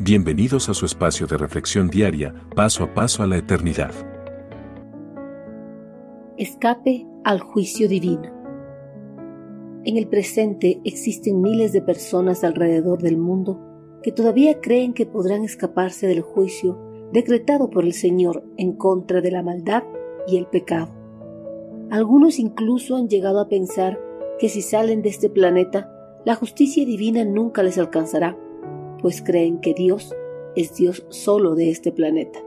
Bienvenidos a su espacio de reflexión diaria, paso a paso a la eternidad. Escape al juicio divino. En el presente existen miles de personas alrededor del mundo que todavía creen que podrán escaparse del juicio decretado por el Señor en contra de la maldad y el pecado. Algunos incluso han llegado a pensar que si salen de este planeta, la justicia divina nunca les alcanzará pues creen que Dios es Dios solo de este planeta.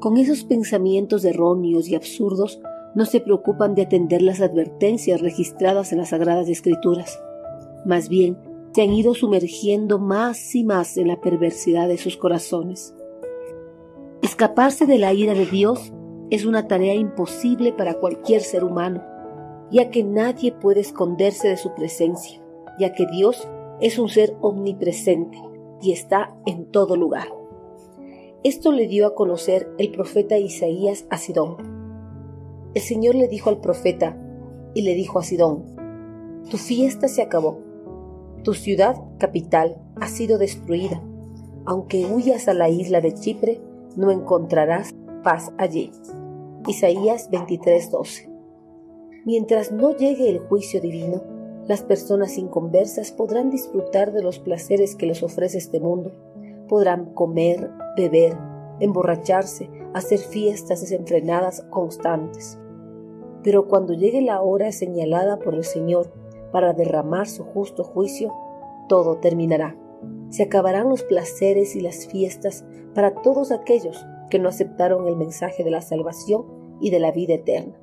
Con esos pensamientos erróneos y absurdos no se preocupan de atender las advertencias registradas en las Sagradas Escrituras. Más bien, se han ido sumergiendo más y más en la perversidad de sus corazones. Escaparse de la ira de Dios es una tarea imposible para cualquier ser humano, ya que nadie puede esconderse de su presencia, ya que Dios es un ser omnipresente, y está en todo lugar. Esto le dio a conocer el profeta Isaías a Sidón. El Señor le dijo al profeta y le dijo a Sidón, Tu fiesta se acabó, tu ciudad capital ha sido destruida. Aunque huyas a la isla de Chipre, no encontrarás paz allí. Isaías 23:12. Mientras no llegue el juicio divino, las personas inconversas podrán disfrutar de los placeres que les ofrece este mundo. Podrán comer, beber, emborracharse, hacer fiestas desenfrenadas constantes. Pero cuando llegue la hora señalada por el Señor para derramar su justo juicio, todo terminará. Se acabarán los placeres y las fiestas para todos aquellos que no aceptaron el mensaje de la salvación y de la vida eterna.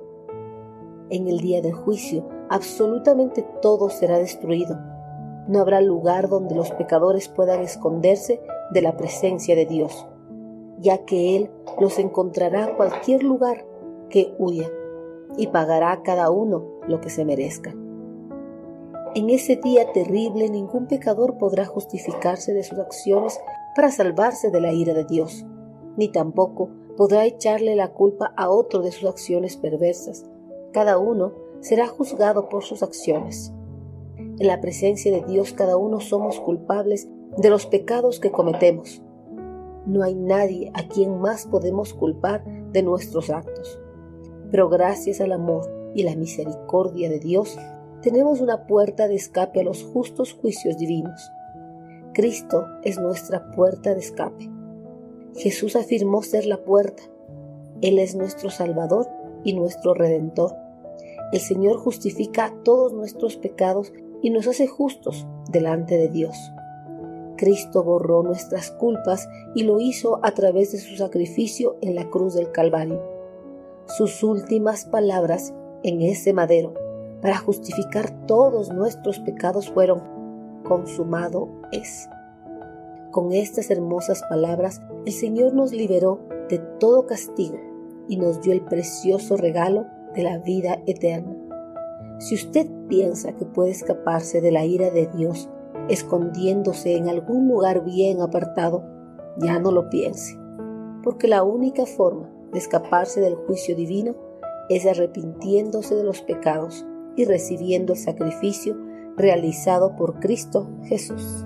En el día del juicio, absolutamente todo será destruido. No habrá lugar donde los pecadores puedan esconderse de la presencia de Dios, ya que Él los encontrará a cualquier lugar que huya y pagará a cada uno lo que se merezca. En ese día terrible ningún pecador podrá justificarse de sus acciones para salvarse de la ira de Dios, ni tampoco podrá echarle la culpa a otro de sus acciones perversas. Cada uno será juzgado por sus acciones. En la presencia de Dios cada uno somos culpables de los pecados que cometemos. No hay nadie a quien más podemos culpar de nuestros actos. Pero gracias al amor y la misericordia de Dios, tenemos una puerta de escape a los justos juicios divinos. Cristo es nuestra puerta de escape. Jesús afirmó ser la puerta. Él es nuestro Salvador y nuestro Redentor. El Señor justifica todos nuestros pecados y nos hace justos delante de Dios. Cristo borró nuestras culpas y lo hizo a través de su sacrificio en la cruz del Calvario. Sus últimas palabras en ese madero para justificar todos nuestros pecados fueron, consumado es. Con estas hermosas palabras, el Señor nos liberó de todo castigo y nos dio el precioso regalo de la vida eterna. Si usted piensa que puede escaparse de la ira de Dios escondiéndose en algún lugar bien apartado, ya no lo piense, porque la única forma de escaparse del juicio divino es arrepintiéndose de los pecados y recibiendo el sacrificio realizado por Cristo Jesús.